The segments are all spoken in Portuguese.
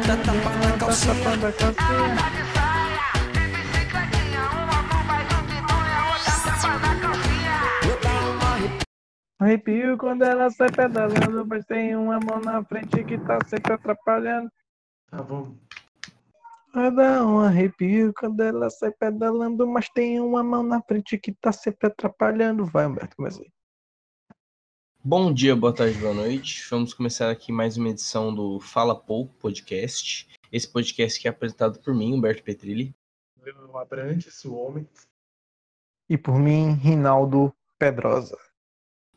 bunda, tapa na calcinha. Arrepio quando ela sai pedalando, mas tem uma mão na frente que tá sempre atrapalhando. Tá bom. Vai dar um arrepio quando ela sai pedalando, mas tem uma mão na frente que tá sempre atrapalhando. Vai, Humberto, começa aí. Bom dia, boa tarde, boa noite. Vamos começar aqui mais uma edição do Fala Pouco Podcast. Esse podcast que é apresentado por mim, Humberto Petrilli. Leão Abrantes, o homem. E por mim, Rinaldo Pedrosa.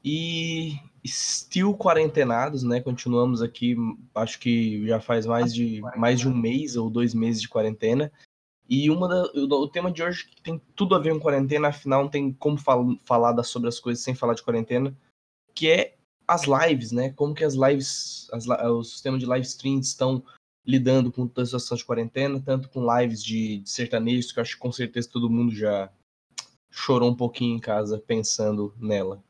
E still quarentenados, né? Continuamos aqui, acho que já faz mais de, mais de um mês ou dois meses de quarentena. E uma da, o, o tema de hoje tem tudo a ver com quarentena, afinal não tem como fal, falar das, sobre as coisas sem falar de quarentena, que é as lives, né? Como que as lives, as, o sistema de live streams estão lidando com toda a situação de quarentena, tanto com lives de, de sertanejos, que eu acho que com certeza todo mundo já chorou um pouquinho em casa pensando nela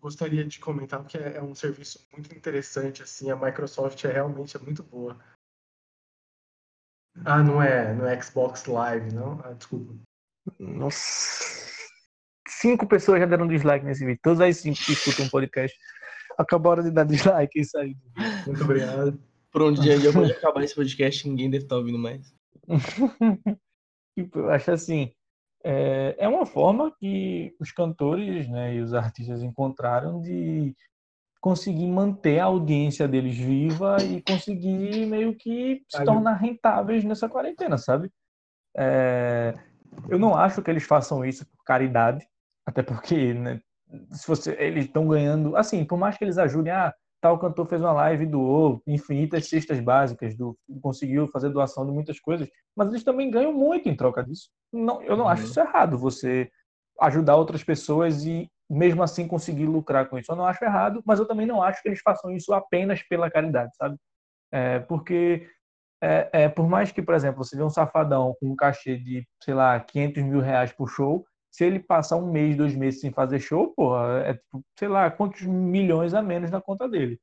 gostaria de comentar que é, é um serviço muito interessante, assim, a Microsoft é realmente é muito boa. Ah, não é, não é Xbox Live, não? Ah, desculpa. Nossa. Cinco pessoas já deram dislike nesse vídeo. Todas as cinco que escutam um podcast acabaram de dar dislike e sair. Muito obrigado. Por um dia eu vou acabar esse podcast ninguém deve estar ouvindo mais. tipo, eu acho assim, é, é uma forma que os cantores né, e os artistas encontraram de conseguir manter a audiência deles viva e conseguir meio que se tornar rentáveis nessa quarentena, sabe? É, eu não acho que eles façam isso por caridade, até porque né, se você, eles estão ganhando, assim, por mais que eles ajudem, ah, tal cantor fez uma live e doou infinitas cestas básicas, do, conseguiu fazer doação de muitas coisas, mas eles também ganham muito em troca disso. Não, eu não uhum. acho isso errado, você ajudar outras pessoas e mesmo assim conseguir lucrar com isso. Eu não acho errado, mas eu também não acho que eles façam isso apenas pela caridade, sabe? É, porque é, é, por mais que, por exemplo, você vê um safadão com um cachê de, sei lá, 500 mil reais por show, se ele passar um mês, dois meses sem fazer show, porra, é tipo, sei lá, quantos milhões a menos na conta dele.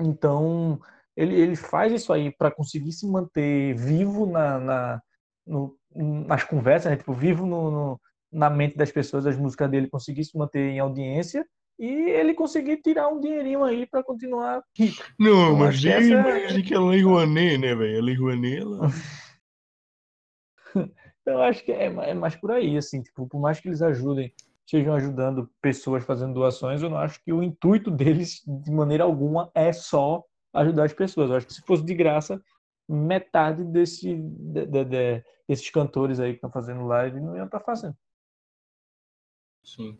Então, ele, ele faz isso aí para conseguir se manter vivo na, na no, nas conversas, né? tipo, vivo no, no, na mente das pessoas, as músicas dele conseguir se manter em audiência e ele conseguir tirar um dinheirinho aí para continuar. Não, mas tem essa... que é Lei Rouanet, né, velho? A Lei Rouanet, ela... Eu acho que é, é mais por aí, assim, tipo, por mais que eles ajudem, estejam ajudando pessoas fazendo doações, eu não acho que o intuito deles, de maneira alguma, é só ajudar as pessoas. Eu acho que se fosse de graça, metade desse, de, de, de, desses cantores aí que estão fazendo live não iam estar tá fazendo. Sim.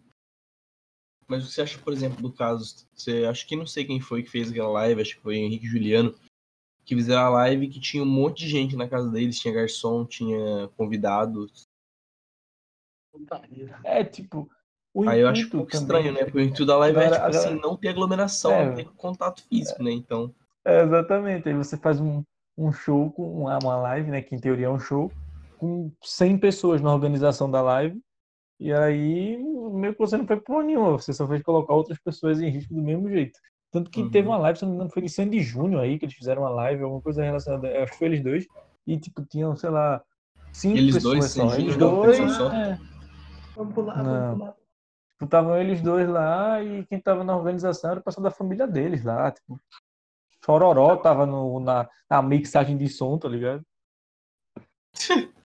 Mas você acha, por exemplo, do caso, você acho que não sei quem foi que fez aquela live, acho que foi Henrique Juliano, que fizeram a live que tinha um monte de gente na casa deles, tinha garçom, tinha convidados. É, tipo. Aí eu acho um pouco estranho, né? Porque o intuito da live é, tipo assim, não ter aglomeração, é, não ter contato físico, é, né? Então. É, exatamente. Aí você faz um, um show com uma, uma live, né? Que em teoria é um show, com 100 pessoas na organização da live. E aí, meio que você não foi por nenhuma, você só fez colocar outras pessoas em risco do mesmo jeito. Tanto que uhum. teve uma live, se não me engano, foi em Sandy Júnior aí, que eles fizeram uma live, alguma coisa relacionada. Acho que foi eles dois. E, tipo, tinham, sei lá, cinco eles pessoas dois, só. Eles dois. É. Vamos pular, vamos pular. Tipo, estavam eles dois lá e quem tava na organização era o pessoal da família deles lá. Tipo, Chororó tava no, na, na mixagem de som, tá ligado?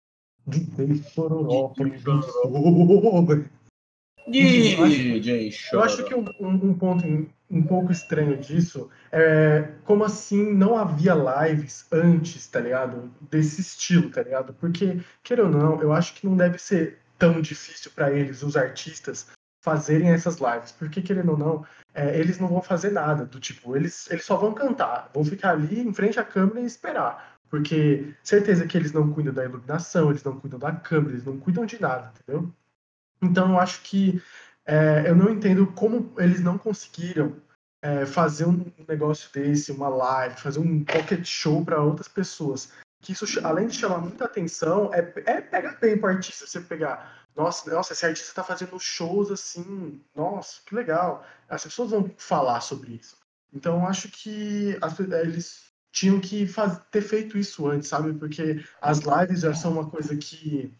Chororó, DJ Eu acho que um, um, ponto um pouco estranho disso é como assim não havia lives antes, tá ligado? Desse estilo, tá ligado? Porque, queira ou não, eu acho que não deve ser tão difícil para eles, os artistas, fazerem essas lives. Porque, querendo ou não, é, eles não vão fazer nada do tipo, eles, eles só vão cantar, vão ficar ali em frente à câmera e esperar. Porque certeza que eles não cuidam da iluminação, eles não cuidam da câmera, eles não cuidam de nada, entendeu? Então eu acho que é, eu não entendo como eles não conseguiram é, fazer um negócio desse, uma live, fazer um pocket show para outras pessoas. Que isso, além de chamar muita atenção, é, é pegar bem para artista. Você pegar, nossa, nossa, esse artista está fazendo shows assim, nossa, que legal. As pessoas vão falar sobre isso. Então eu acho que as, eles tinham que faz, ter feito isso antes, sabe? Porque as lives já são uma coisa que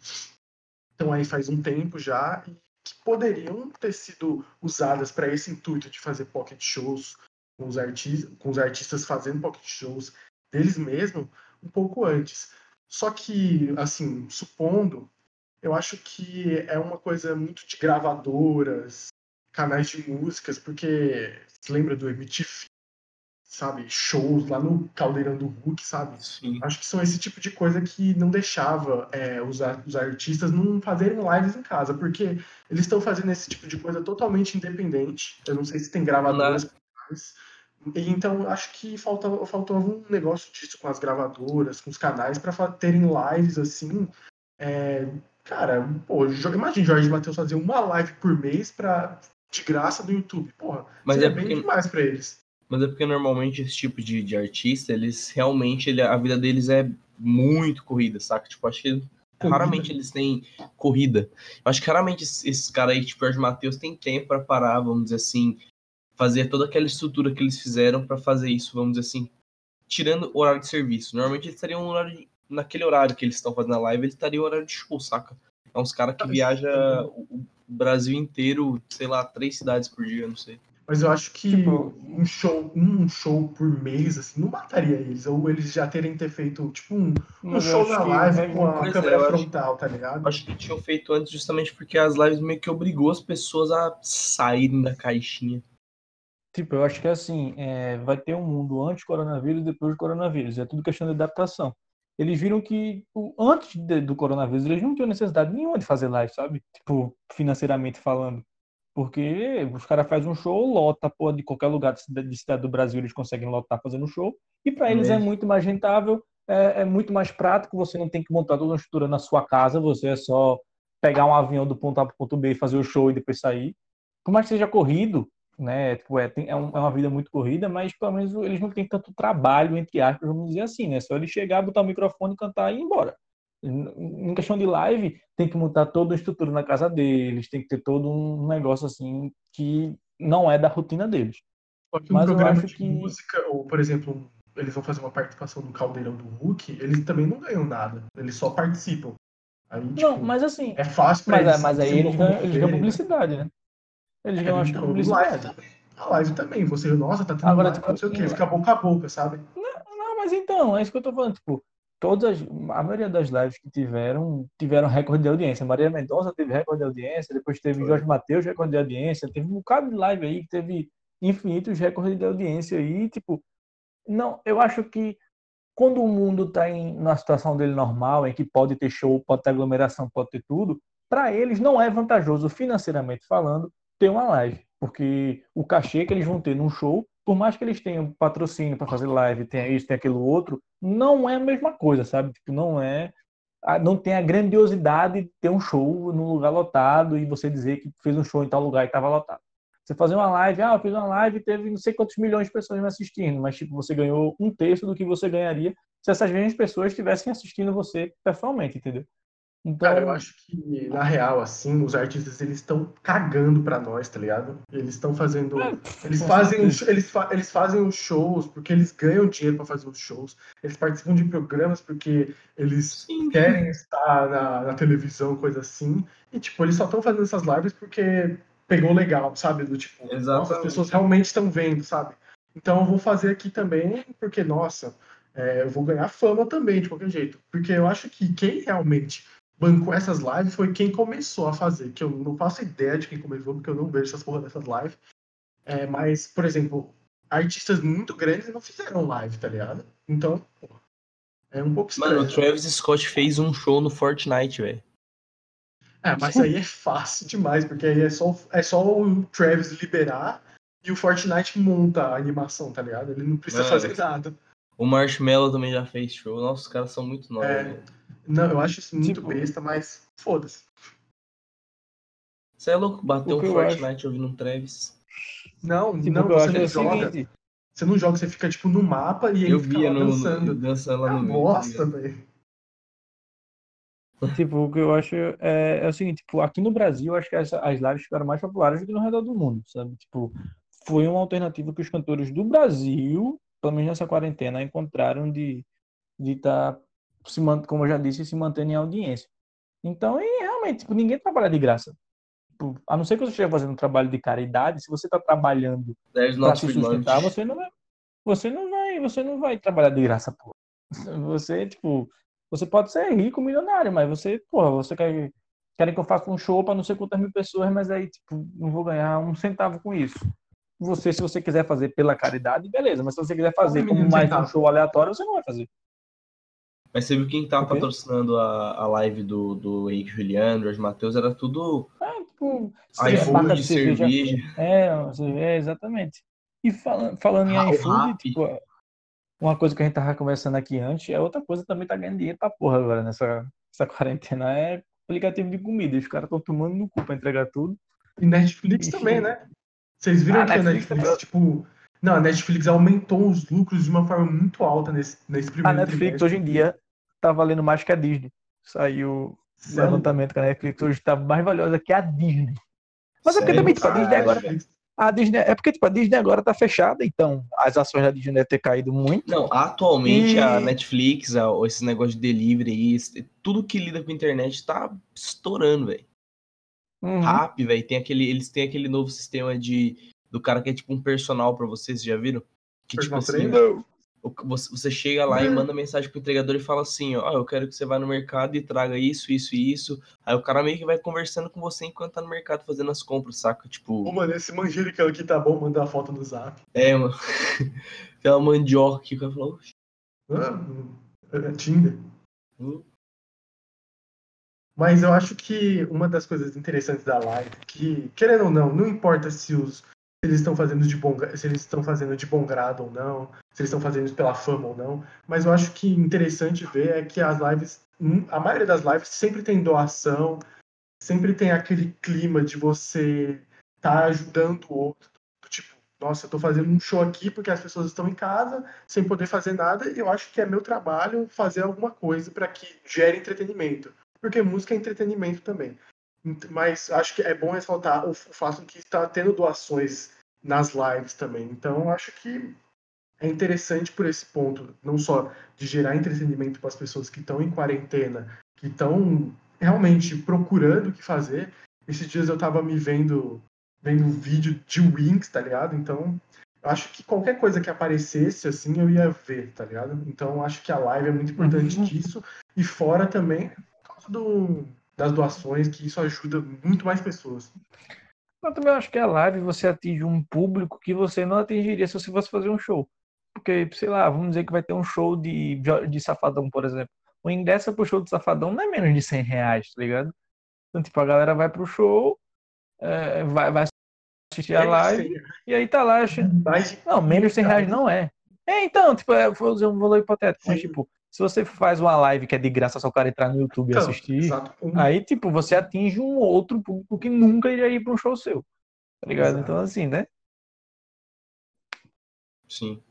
aí faz um tempo já que poderiam ter sido usadas para esse intuito de fazer pocket shows com os, arti com os artistas fazendo pocket shows deles mesmos um pouco antes. Só que, assim, supondo, eu acho que é uma coisa muito de gravadoras, canais de músicas, porque você lembra do MTV, sabe? Shows lá no Caldeirão do Hulk, sabe? Sim. Acho que são esse tipo de coisa que não deixava é, os, os artistas não fazerem lives em casa, porque eles estão fazendo esse tipo de coisa totalmente independente. Eu não sei se tem gravadoras mas, então acho que falta, faltou algum negócio disso com as gravadoras, com os canais, para terem lives assim. É, cara, pô, imagina Jorge Matheus fazer uma live por mês pra, de graça do YouTube. Porra, Mas é bem porque- demais pra eles. Mas é porque normalmente esse tipo de, de artista, eles realmente, ele- a vida deles é muito corrida, saca? Tipo, acho que raramente eles têm corrida. Eu acho que raramente esses, esses caras aí, tipo Jorge Matheus, tem tempo pra parar, vamos dizer assim, fazer toda aquela estrutura que eles fizeram pra fazer isso, vamos dizer assim, tirando o horário de serviço. Normalmente eles estariam no horário de- naquele horário que eles estão fazendo a live, eles estariam no horário de show, saca? É uns caras que viajam o o Brasil inteiro, sei lá, três cidades por dia, não sei. Mas eu acho que Tipo- um show, um show por mês, assim, não mataria eles. Ou eles já terem ter feito, tipo, um, um show acho na que live com a é, câmera acho- frontal, tá ligado? Acho que tinham feito antes justamente porque as lives meio que obrigou as pessoas a saírem da caixinha. Tipo, eu acho que assim, é, vai ter um mundo antes do coronavírus e depois do coronavírus. É tudo questão de adaptação. Eles viram que o- antes de- do coronavírus eles não tinham necessidade nenhuma de fazer live, sabe? Tipo, financeiramente falando. Porque os caras fazem um show, lota, pô, de qualquer lugar de cidade, de cidade do Brasil eles conseguem lotar fazendo show. E para eles é muito mais rentável, é, é muito mais prático, você não tem que montar toda uma estrutura na sua casa, você é só pegar um avião do ponto A para o ponto B, fazer o show e depois sair. Por mais que seja corrido, né? Tipo, é, tem- é, um- é uma vida muito corrida, mas pelo menos eles não têm tanto trabalho, entre aspas, vamos dizer assim, né? Só ele chegar, botar o microfone, cantar e ir embora. Em questão de live, tem que montar toda a estrutura na casa deles, tem que ter todo um negócio assim que não é da rotina deles. Que um Mas programa de que- música, ou, por exemplo, eles vão fazer uma participação no Caldeirão do Hulk, eles também não ganham nada. Eles só participam. Aí, Não, tipo, mas assim, é fácil pra mas, eles. mas aí eles ganham, eles ganham locomoverem, publicidade, né? Eles ganham, acho que publicidade. live. A live também. Você, nossa, tá tendo Agora, live, tipo, não sei o quê. Fica boca a boca, sabe? Não, mas então, é isso que eu tô falando. Tipo, todas, a maioria das lives que tiveram, tiveram recorde de audiência. Maria Mendonça teve recorde de audiência, depois teve Foi. Jorge Matheus, recorde de audiência, teve um bocado de live aí que teve infinitos recordes de audiência aí, tipo, não, eu acho que quando o mundo tá em uma situação dele normal, em que pode ter show, pode ter aglomeração, pode ter tudo, para eles não é vantajoso financeiramente falando ter uma live, porque o cachê que eles vão ter num show, por mais que eles tenham patrocínio para fazer live, tenha isso, tenha aquilo outro, não é a mesma coisa, sabe? Tipo, não é não tem a grandiosidade de ter um show num lugar lotado e você dizer que fez um show em tal lugar e estava lotado. Você fazer uma live, ah, eu fiz uma live e teve não sei quantos milhões de pessoas me assistindo, mas tipo, você ganhou um terço do que você ganharia se essas mesmas pessoas estivessem assistindo você pessoalmente, entendeu? Então, Cara, eu acho que, na real, assim, os artistas, eles estão cagando pra nós, tá ligado? Eles estão fazendo... É, Eles fazem, eles, fa- eles fazem os shows porque eles ganham dinheiro pra fazer os shows. Eles participam de programas porque eles Sim. querem estar na, na televisão, coisa assim. E, tipo, eles só estão fazendo essas lives porque pegou legal, sabe? Do tipo, nossa, as pessoas realmente estão vendo, sabe? Então eu vou fazer aqui também porque, nossa, é, eu vou ganhar fama também, de qualquer jeito. Porque eu acho que quem realmente bancou essas lives foi quem começou a fazer, que eu não faço ideia de quem começou, porque eu não vejo essas porra dessas lives. É, mas, por exemplo, artistas muito grandes não fizeram live, tá ligado? Então, pô, é um pouco estranho. Mano, o Travis Scott fez um show no Fortnite, velho. É, mas aí é fácil demais, porque aí é só, é só o Travis liberar e o Fortnite monta a animação, tá ligado? Ele não precisa Mano. fazer nada. O Marshmello também já fez show. Nossa, os caras são muito novos, É. velho. Não, eu acho isso muito Tipo- besta, mas foda-se. Você é louco, bater O um Fortnite ouvindo um Travis. Não, tipo, não, o que eu você acho é não o joga. seguinte, Você não joga, você fica tipo no mapa e ele Eu fica via lá no, dançando. no, dançando lá É no tá bosta, velho. Tipo, o que eu acho é, é o seguinte, tipo, aqui no Brasil, eu acho que essa- as lives ficaram mais populares do que no redor do mundo, sabe? Tipo, foi uma alternativa que os cantores do Brasil pelo menos nessa quarentena, encontraram de de estar, tá, como eu já disse, se mantendo em audiência. Então, e realmente, tipo, ninguém trabalha de graça. Tipo, a não ser que você esteja fazendo um trabalho de caridade, se você está trabalhando para se sustentar, você não vai, você não vai, você não vai trabalhar de graça, pô. Você, tipo, você pode ser rico, milionário, mas você, porra, você quer querem que eu faça um show para não sei quantas mil pessoas, mas aí, tipo, não vou ganhar um centavo com isso. Você, se você quiser fazer pela caridade, beleza, mas se você quiser fazer como mais um show aleatório, você não vai fazer. Mas você viu quem tava okay. patrocinando a, a live do, do Henrique Juliano, Jorge Matheus, era tudo. É, tipo, iFood, de cerveja. cerveja. É, é, exatamente. E falando, falando em ah, iFood, tipo, uma coisa que a gente tava conversando aqui antes, é outra coisa também tá ganhando dinheiro pra porra agora nessa, nessa quarentena. É aplicativo de comida. Os caras estão tomando no cu pra entregar tudo. E Netflix e, também, né? Vocês viram ah, que Netflix a Netflix, tipo. Não, a Netflix aumentou os lucros de uma forma muito alta nesse, nesse primeiro A Netflix trimestre. hoje em dia tá valendo mais que a Disney. Saiu o levantamento que a Netflix hoje tá mais valiosa que a Disney. Mas Sério? é porque também, tipo, a Disney agora. A Disney, é porque tipo, a Disney agora tá fechada, então as ações da Disney devem ter caído muito. Não, atualmente e... a Netflix, a, esse negócio de delivery, tudo que lida com a internet tá estourando, velho. Uhum. Rap, velho, tem aquele, eles têm aquele novo sistema de do cara que é tipo um personal para vocês, já viram? Que tipo assim, você chega lá e uhum. manda mensagem pro entregador e fala assim, ó, eu quero que você vá no mercado e traga isso, isso e isso. Aí o cara meio que vai conversando com você enquanto tá no mercado fazendo as compras, saca? Tipo. Ô, mano, esse manjericão aqui tá bom, manda a foto no zap. É, mano. Tem uma mandioca aqui que eu falo. Ah, é Tinder. Hum. Mas eu acho que uma das coisas interessantes da live, que, querendo ou não, não importa se os eles estão fazendo de bom se eles estão fazendo de bom grado ou não, se eles estão fazendo pela fama ou não. Mas eu acho que interessante ver é que as lives, hum, a maioria das lives sempre tem doação, sempre tem aquele clima de você estar tá ajudando o outro. Tipo, nossa, eu tô fazendo um show aqui porque as pessoas estão em casa, sem poder fazer nada, e eu acho que é meu trabalho fazer alguma coisa para que gere entretenimento. Porque música é entretenimento também. Mas acho que é bom ressaltar o fato que está tendo doações nas lives também. Então acho que é interessante por esse ponto, não só de gerar entretenimento para as pessoas que estão em quarentena, que estão realmente procurando o que fazer. Esses dias eu estava me vendo vendo um vídeo de Wings, tá ligado? Então, acho que qualquer coisa que aparecesse assim eu ia ver, tá ligado? Então, acho que a live é muito importante uhum. disso e fora também por causa do das doações, que isso ajuda muito mais pessoas. Eu também acho que a live você atinge um público que você não atingiria se você fosse fazer um show. Porque, sei lá, vamos dizer que vai ter um show de, de Safadão, por exemplo. O ingresso pro show de Safadão não é menos de 100 reais, tá ligado? Então, tipo, a galera vai pro show, é, vai, vai assistir a live, e aí tá lá. Não, menos de 100 reais não é. É, então, tipo, eu vou usar um valor hipotético, mas, tipo, se você faz uma live que é de graça só o cara entrar no YouTube então, e assistir, exato. aí, tipo, você atinge um outro público que nunca iria ir para um show seu. Tá ligado? Exato. Então, assim, né? Sim.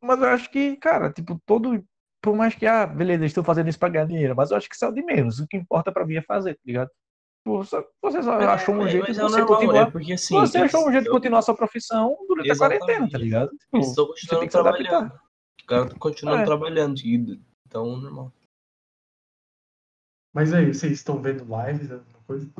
Mas eu acho que, cara, tipo, todo. Por mais que, ah, beleza, estou fazendo isso para ganhar dinheiro, mas eu acho que isso é o de menos. O que importa para mim é fazer, tá ligado? Você só é, achou um jeito de é você normal, continuar. É porque, assim, você achou um jeito eu... de continuar sua profissão durante Exatamente. a quarentena, tá ligado? Tipo, Estou continuando trabalhando. O cara tá continuando é. trabalhando, então normal. Mas aí, vocês estão vendo lives, alguma coisa?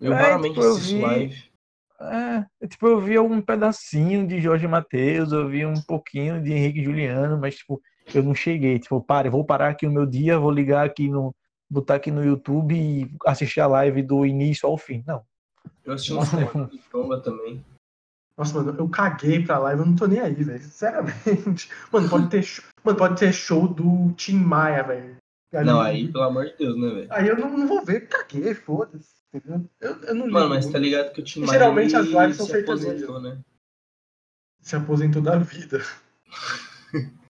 Eu é, raramente tipo, assisto eu vi... live. É, tipo, eu vi um pedacinho de Jorge Matheus, eu vi um pouquinho de Henrique Juliano, mas tipo, eu não cheguei. Tipo, pare, vou parar aqui o meu dia, vou ligar aqui no. botar aqui no YouTube e assistir a live do início ao fim. Não. Eu assisti um de Tomba também. Nossa, mano, eu caguei pra live, eu não tô nem aí, velho. Sinceramente. Mano, pode ter, show, mano, pode ter show do Tim Maia, velho. Não, aí, pelo amor de Deus, né, velho? Aí eu não, não vou ver, caguei, foda-se. Entendeu? Eu, eu não Mano, mas tá ligado que o Tim Maia. Geralmente as lives são feitas hoje. Né? Se aposentou da vida.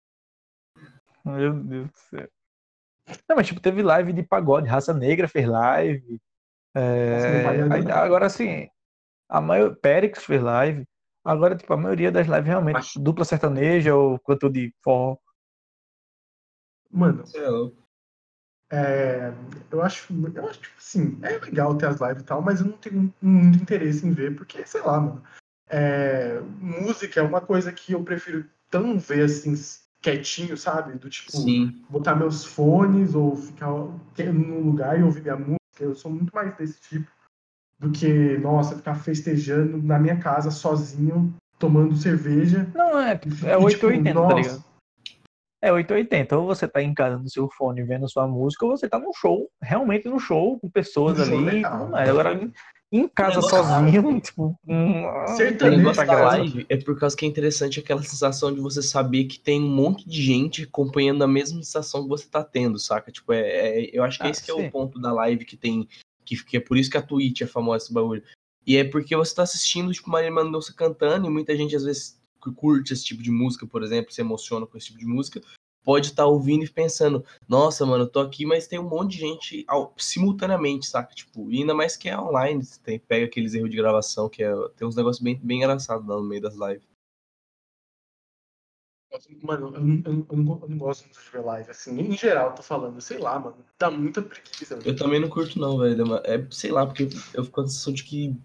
Meu Deus do céu. Não, mas tipo, teve live de pagode, raça negra fez live. É... Nossa, agora assim, a maior Périx fez live. Agora, tipo, a maioria das lives realmente Mas... dupla sertaneja ou quanto de forró. Mano, é, eu acho, eu acho, tipo assim, é legal ter as lives e tal, mas eu não tenho muito interesse em ver, porque, sei lá, mano. É, música é uma coisa que eu prefiro tão ver assim, quietinho, sabe? Do tipo, Sim. botar meus fones ou ficar num lugar e ouvir minha música. Eu sou muito mais desse tipo do que, nossa, ficar festejando na minha casa sozinho, tomando cerveja. Não, é, é tipo, 880, tá nossa, ligado? É 880. Ou você tá em casa no seu fone vendo sua música, ou você tá num show, realmente no show, com pessoas show ali legal. mais. Agora, em, casa sozinho, tipo. hum, tá da graça. live é por causa que é interessante aquela sensação de você saber que tem um monte de gente acompanhando a mesma sensação que você tá tendo, saca? Tipo, é, é- eu acho que Ah, esse que é o ponto da live que tem. Que, que é por isso que a Twitch é famosa esse bagulho. E é porque você tá assistindo, tipo, Marília Mendonça cantando, e muita gente às vezes curte esse tipo de música, por exemplo, se emociona com esse tipo de música, pode estar ouvindo e pensando, nossa, mano, eu tô aqui, mas tem um monte de gente ao- simultaneamente, saca? Tipo, e ainda mais que é online, tem, pega aqueles erros de gravação, que é, tem uns negócios bem, bem engraçados no meio das lives. Mano, eu, não- eu eu não, eu não gosto muito de ver live, assim, em geral, tô falando, sei lá, mano, dá muita preguiça. Eu também não curto, não, velho. É, sei lá, porque eu fico com a sensação de que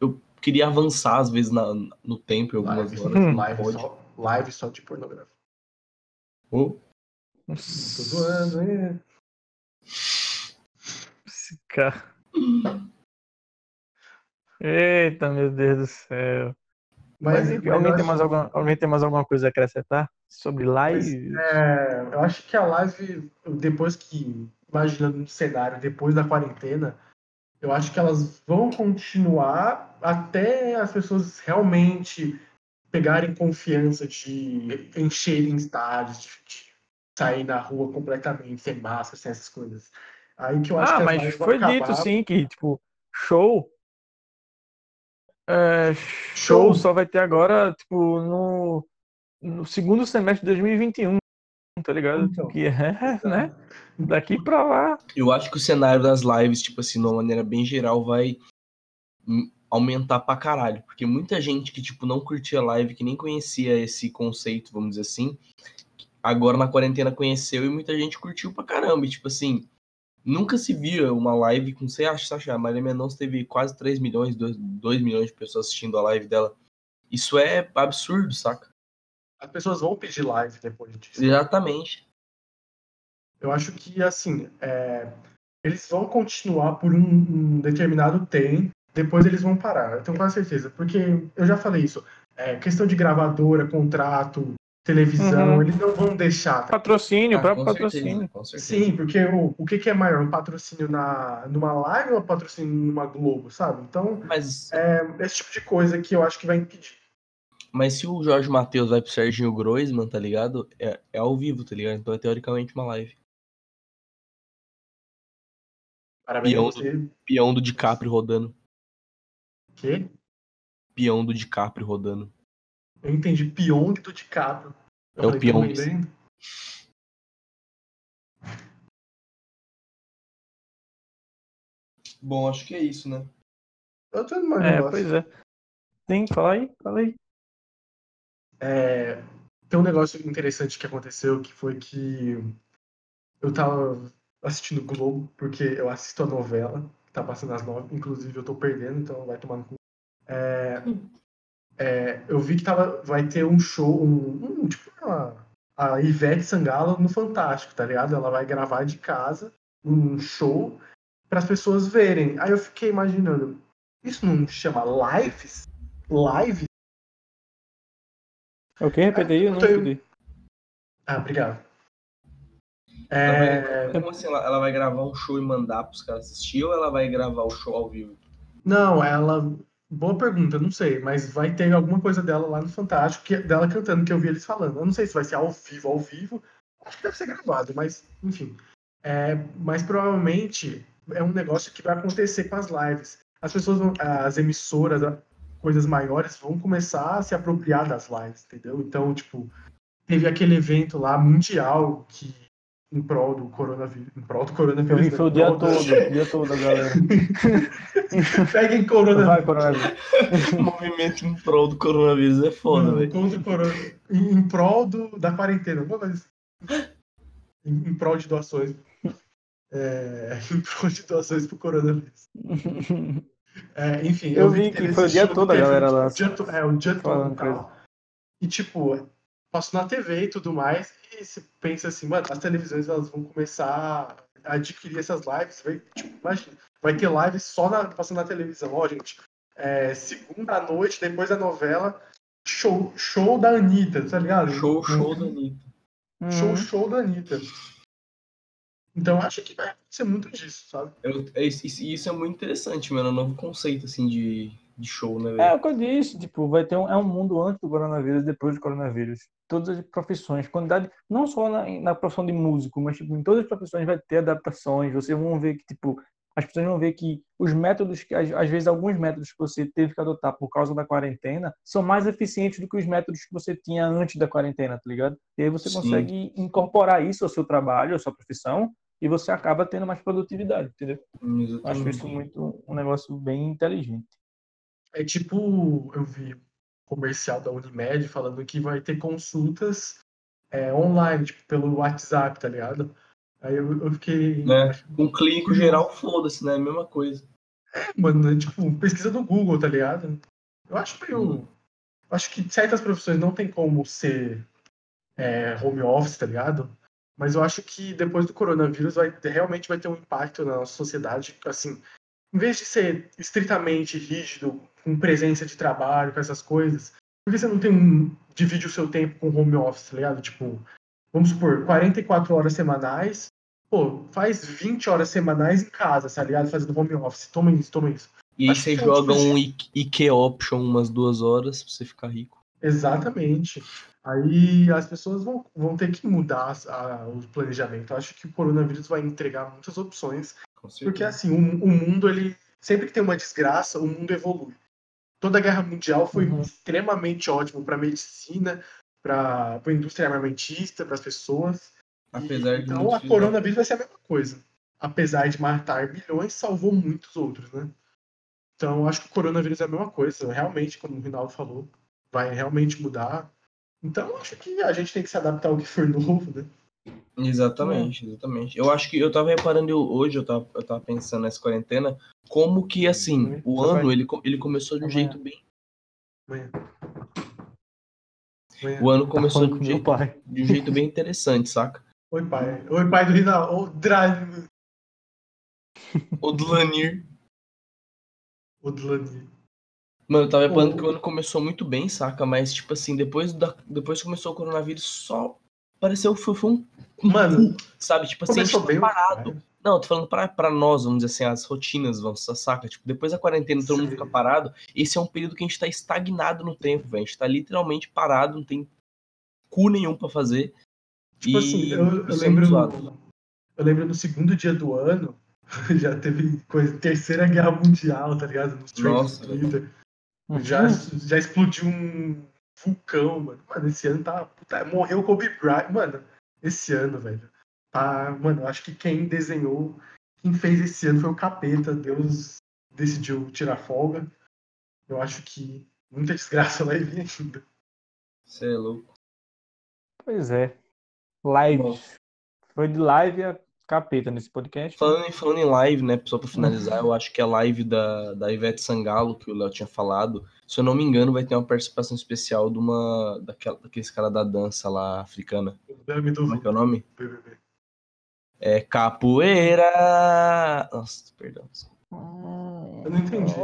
eu queria avançar, às vezes, na, no tempo, em algumas Live, horas. Hum. live, pode. só, live só de pornografia. Ô, Tô zoando, hein? Esse cara. Eita, meu Deus do céu. Mas, enfim, eu alguém, tem acho- mais alguma, alguém tem mais alguma coisa a acrescentar sobre live? É, eu acho que a live, depois que, imaginando um cenário depois da quarentena, eu acho que elas vão continuar até as pessoas realmente pegarem confiança de encherem estádios, de, sair na rua completamente, sem máscara, sem essas coisas. Aí que eu acho ah, que as mas foi acabar. dito sim que, tipo, show. É, Show. show só vai ter agora, tipo, no, no segundo semestre de 2021, tá ligado? Então. que é, né? Daqui pra lá. Eu acho que o cenário das lives, tipo assim, de uma maneira bem geral, vai aumentar pra caralho. Porque muita gente que, tipo, não curtia live, que nem conhecia esse conceito, vamos dizer assim, agora na quarentena conheceu e muita gente curtiu pra caramba. E, tipo assim, nunca se via uma live com, você acha, Sasha, a Maria Mendonça teve quase 3 milhões, 2, 2 milhões de pessoas assistindo a live dela. Isso é absurdo, saca? As pessoas vão pedir live depois disso. Exatamente. Eu acho que, assim, é, eles vão continuar por um, um determinado tempo, depois eles vão parar. Eu tenho quase certeza, porque eu já falei isso. É, questão de gravadora, contrato, televisão, Uhum. eles não vão deixar. tá? Patrocínio, Ah, próprio patrocínio. certeza. Sim, porque o, o que, que é maior? Um patrocínio na, numa live ou um patrocínio numa Globo, sabe? Então, Mas é esse tipo de coisa que eu acho que vai impedir. Mas se o Jorge Matheus vai pro Serginho Groisman, tá ligado? É, é ao vivo, tá ligado? Então é teoricamente uma live. Parabéns Peão você. Peão do DiCaprio rodando. Quê? Peão do DiCaprio rodando. Eu entendi Pyong do DiCaprio. Eu É o Pyong. "Tô entendendo?" Bom, acho que é isso, né? Eu tô mais É, negócio. pois é. Sim, fala aí, fala aí. É, tem um negócio interessante que aconteceu, que foi que eu tava assistindo Globo, porque eu assisto a novela, que tá passando às nove, inclusive eu tô perdendo, então vai tomar no cu. É, é, eu vi que tava, vai ter um show, um, um, tipo uma, a Ivete Sangalo no Fantástico, tá ligado? Ela vai gravar de casa um show para as pessoas verem. Aí eu fiquei imaginando, isso não chama lives? Live? Ok, repete aí, eu não entendi. Ah, obrigado. É, como assim? Ela, ela vai gravar um show e mandar pros caras assistir ou ela vai gravar o show ao vivo? Não, ela. Boa pergunta, não sei, mas vai ter alguma coisa dela lá no Fantástico, que, dela cantando, que eu vi eles falando. Eu não sei se vai ser ao vivo, ao vivo. Acho que deve ser gravado, mas, enfim. É, mas provavelmente é um negócio que vai acontecer com as lives. As pessoas, vão, as emissoras, coisas maiores, vão começar a se apropriar das lives, entendeu? Então, tipo, teve aquele evento lá mundial que em prol do coronavírus. Em prol do Eu coronavírus. vi, né? foi o dia todo, o dia todo, galera. Peguem coronavírus. Vai, coronavírus. O movimento em prol do coronavírus é foda, velho. contra o corona. Em, em prol do, da quarentena. alguma coisa assim. Em, em prol de doações. É, em prol de doações pro coronavírus. É, enfim, Eu vi teve que foi o dia todo a galera lá dia, é, o dia todo. E tipo, passou na TV e tudo mais, e se pensa assim, mano, as televisões elas vão começar a adquirir essas lives, vai, tipo, imagina, vai ter lives só na, passando na televisão, ó, gente, é, segunda à noite, depois da novela, show, show da Anitta, tá ligado? Show, show da Anitta. Show, Uhum. show da Anitta. Então eu acho que vai acontecer muito disso, sabe? Eu- é isso, isso- isso é muito interessante, mano. É um novo conceito, assim, de, de show, né, É velho? o que eu disse, tipo, vai ter um, é um mundo antes do coronavírus, depois do coronavírus. Todas as profissões, quantidade, não só na, na profissão de músico, mas tipo, em todas as profissões vai ter adaptações. Vocês vão ver que, tipo, as pessoas vão ver que os métodos, que às, vezes alguns métodos que você teve que adotar por causa da quarentena são mais eficientes do que os métodos que você tinha antes da quarentena, tá ligado? E aí você Sim. consegue incorporar isso ao seu trabalho, à sua profissão, e você acaba tendo mais produtividade, entendeu? Acho isso muito um negócio bem inteligente. É tipo, eu vi um comercial da Unimed falando que vai ter consultas é, online, tipo, pelo WhatsApp, tá ligado? Aí eu, eu fiquei. Né? Um clínico geral, foda-se, né? Mesma coisa. Mano, é tipo, pesquisa do Google, tá ligado? Eu acho meio. Hum. eu Acho que certas profissões não tem como ser é, home office, tá ligado? Mas eu acho que depois do coronavírus vai realmente vai ter um impacto na nossa sociedade, assim, em vez de ser estritamente rígido, com presença de trabalho, com essas coisas, por que você não tem um. divide o seu tempo com home office, tá ligado? Tipo, vamos supor, 44 horas semanais, pô, faz 20 horas semanais em casa, tá ligado? Fazendo home office. Toma isso, toma isso. E aí você joga um IK Option umas duas horas pra você ficar rico. Exatamente. Aí as pessoas vão, vão ter que mudar a- o planejamento. Eu acho que o coronavírus vai entregar muitas opções, porque assim, o, o mundo, ele sempre que tem uma desgraça, o mundo evolui. Toda a guerra mundial foi Uhum. extremamente ótimo para medicina, para a indústria armamentista, para as pessoas. E, Apesar de então a coronavírus vai ser a mesma coisa. Apesar de matar bilhões, salvou muitos outros, né? Então acho que o coronavírus é a mesma coisa. Realmente, como o Rinaldo falou, vai realmente mudar. Então acho que a gente tem que se adaptar ao que for novo, né? Exatamente, exatamente. Eu acho que eu tava reparando eu- hoje, eu tava, eu tava pensando nessa quarentena, como que assim, Sim, o tá ano ele, ele começou de um Amanhã. jeito bem. Amanhã. Amanhã. O ano Tá começou falando de um, jeito, pai. de um jeito bem interessante, saca? Oi, pai. Oi, pai do Rinaldo. O Drive. O do Lanir. O Dlani. Mano, eu tava reparando O- que o ano começou muito bem, saca? Mas, tipo assim, depois, da, depois que começou o coronavírus, só pareceu foi, foi um. Mano, sabe? Tipo assim, a gente tá parado. cara. Não, eu tô falando pra, pra nós, vamos dizer assim, as rotinas vão, saca? Tipo, depois da quarentena todo mundo Sim. fica parado. Esse é um período que a gente tá estagnado no tempo, velho. A gente tá literalmente parado, não tem cu nenhum pra fazer. Tipo e assim, eu, eu é lembro. eu lembro no segundo dia do ano, já teve coisa, terceira guerra mundial, tá ligado? Nos trends do Twitter. Já, já explodiu um vulcão, mano. Mano, esse ano tá. puta, morreu o Kobe Bryant. Mano, esse ano, velho. Tá. Mano, eu acho que quem desenhou, quem fez esse ano foi o capeta. Deus decidiu tirar folga. Eu acho que muita desgraça vai vir ainda. Você é louco. Pois é. Lives. Foi de live a capeta nesse podcast. Falando em, falando em live, né, só pra finalizar, eu acho que a live da, da Ivete Sangalo, que o Léo tinha falado, se eu não me engano, vai ter uma participação especial de uma, daquela, daqueles caras da dança lá africana. Como é que é o nome? BBB. É Capoeira. Nossa, perdão. Eu não entendi.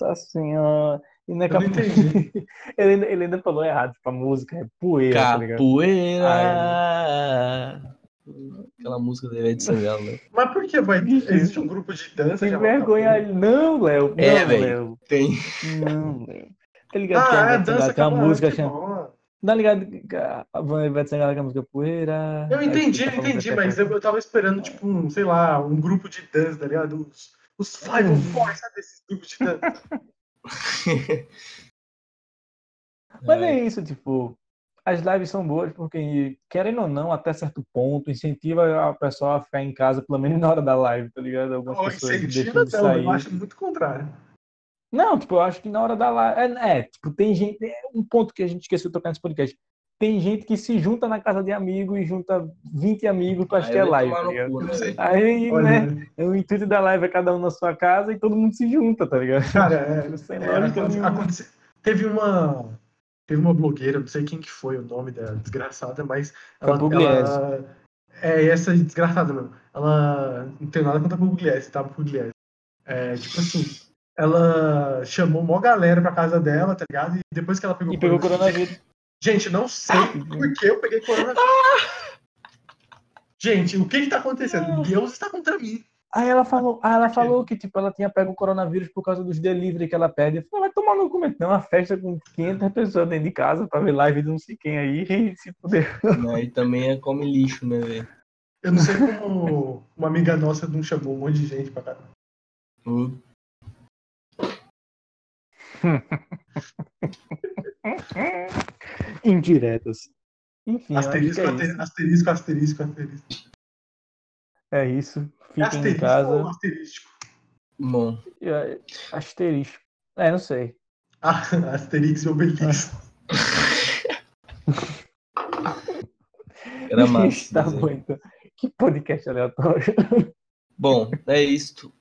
Nossa senhora. E não é Eu não entendi. ele, ainda, ele ainda falou errado, tipo, a música é poeira, tá ligado? Capoeira. Aquela música da Ivete Sangalo, né? Mas por que vai. Existe um grupo de dança chamado vergonha. Capoeira? Não, Léo. É, não, velho. Tem. Não, Léo. Tá ligado que a Ah, é dança tem uma música que chamada. Tá ligado que a a Ivete Sangalo tem a música poeira. Eu entendi, tá eu entendi, que é mas eu, eu tava esperando, tipo, um, sei lá, um grupo de dança, tá ligado? Os, os Five Hum. of Four, sabe esses grupos de dança? Mas é isso, tipo, as lives são boas porque, querendo ou não, até certo ponto, incentiva a pessoa a ficar em casa, pelo menos na hora da live, tá ligado? Algumas Ou pessoas incentiva, deixam de sair. eu acho muito contrário. Não, tipo, eu acho que na hora da live. É, é, tipo, tem gente. É um ponto que a gente esqueceu de tocar nesse podcast. Tem gente que se junta na casa de amigo e junta 20 amigos pra assistir a live, tá cu, né? Aí, Olha, né, o intuito da live é cada um na sua casa e todo mundo se junta, tá ligado? cara, é, Sem é, lógica aconte- nenhuma. aconte- teve uma. teve uma blogueira, não sei quem que foi o nome da desgraçada, mas ela, ela é essa desgraçada mesmo. Ela não tem nada contra a Pugliese, tá? Pugliese. É, tipo assim, ela chamou mó galera pra casa dela, tá ligado? E depois que ela pegou E pegou coronavírus. Gente, não sei por que eu peguei coronavírus. Gente, o que que tá acontecendo? Deus está contra mim. Aí ela falou, aí ela falou que tipo, ela tinha pego o coronavírus por causa dos delivery que ela pede. Eu falei, vai tomar no cu, não, uma festa com 500 pessoas dentro de casa pra ver live de não sei quem aí e se puder. E também é come lixo, né, velho? Eu não sei como uma amiga nossa não chamou um monte de gente pra cá. O- Indiretas. Enfim, Asterisco, é isso. asterisco, asterisco, asterisco. É isso. Fiquem em Asterisco casa. ou asterístico? Bom, Asterisco. É, não sei. Ah, Asterix e Obelix. era massa. tá bom, então. Que podcast aleatório. Bom, é isto.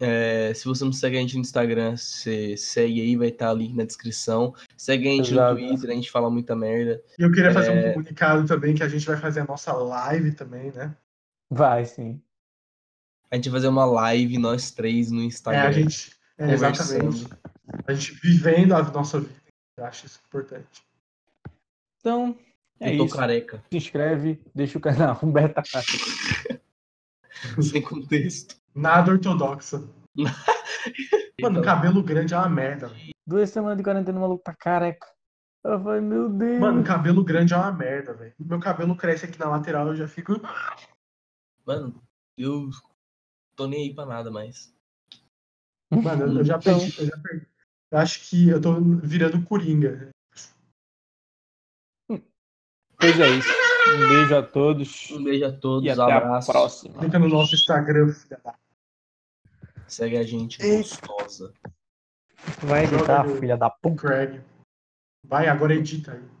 É, se você não segue a gente no Instagram, você segue aí, vai estar o link na descrição. Segue a gente Exato. no Twitter, a gente fala muita merda. E eu queria fazer É. um comunicado também que a gente vai fazer a nossa live também, né? Vai, sim. A gente vai fazer uma live, nós três, no É, Instagram. a gente. É, exatamente. A gente vivendo a nossa vida. Eu acho isso importante. Então, é Eu tô isso. careca, Se inscreve, deixa o canal. Humberto tá sem contexto. Nada ortodoxa. Mano, Então, cabelo grande é uma merda. velho. Duas semanas de quarentena, o maluco tá careca. Eu falei, meu Deus. Mano, cabelo grande é uma merda, velho. Meu cabelo cresce aqui na lateral, eu já fico. mano, eu tô nem aí pra nada mais. Mano, eu- eu já Então. perdi. Eu, já perdi. Eu acho que eu tô virando coringa. Pois é isso. Um beijo a todos. Um beijo a todos, E até abraços. a próxima. Fica no nosso Instagram, filha da. Segue a gente, Eita. gostosa. Vai editar, Joga, filha da puta. Craig. Vai, agora edita aí.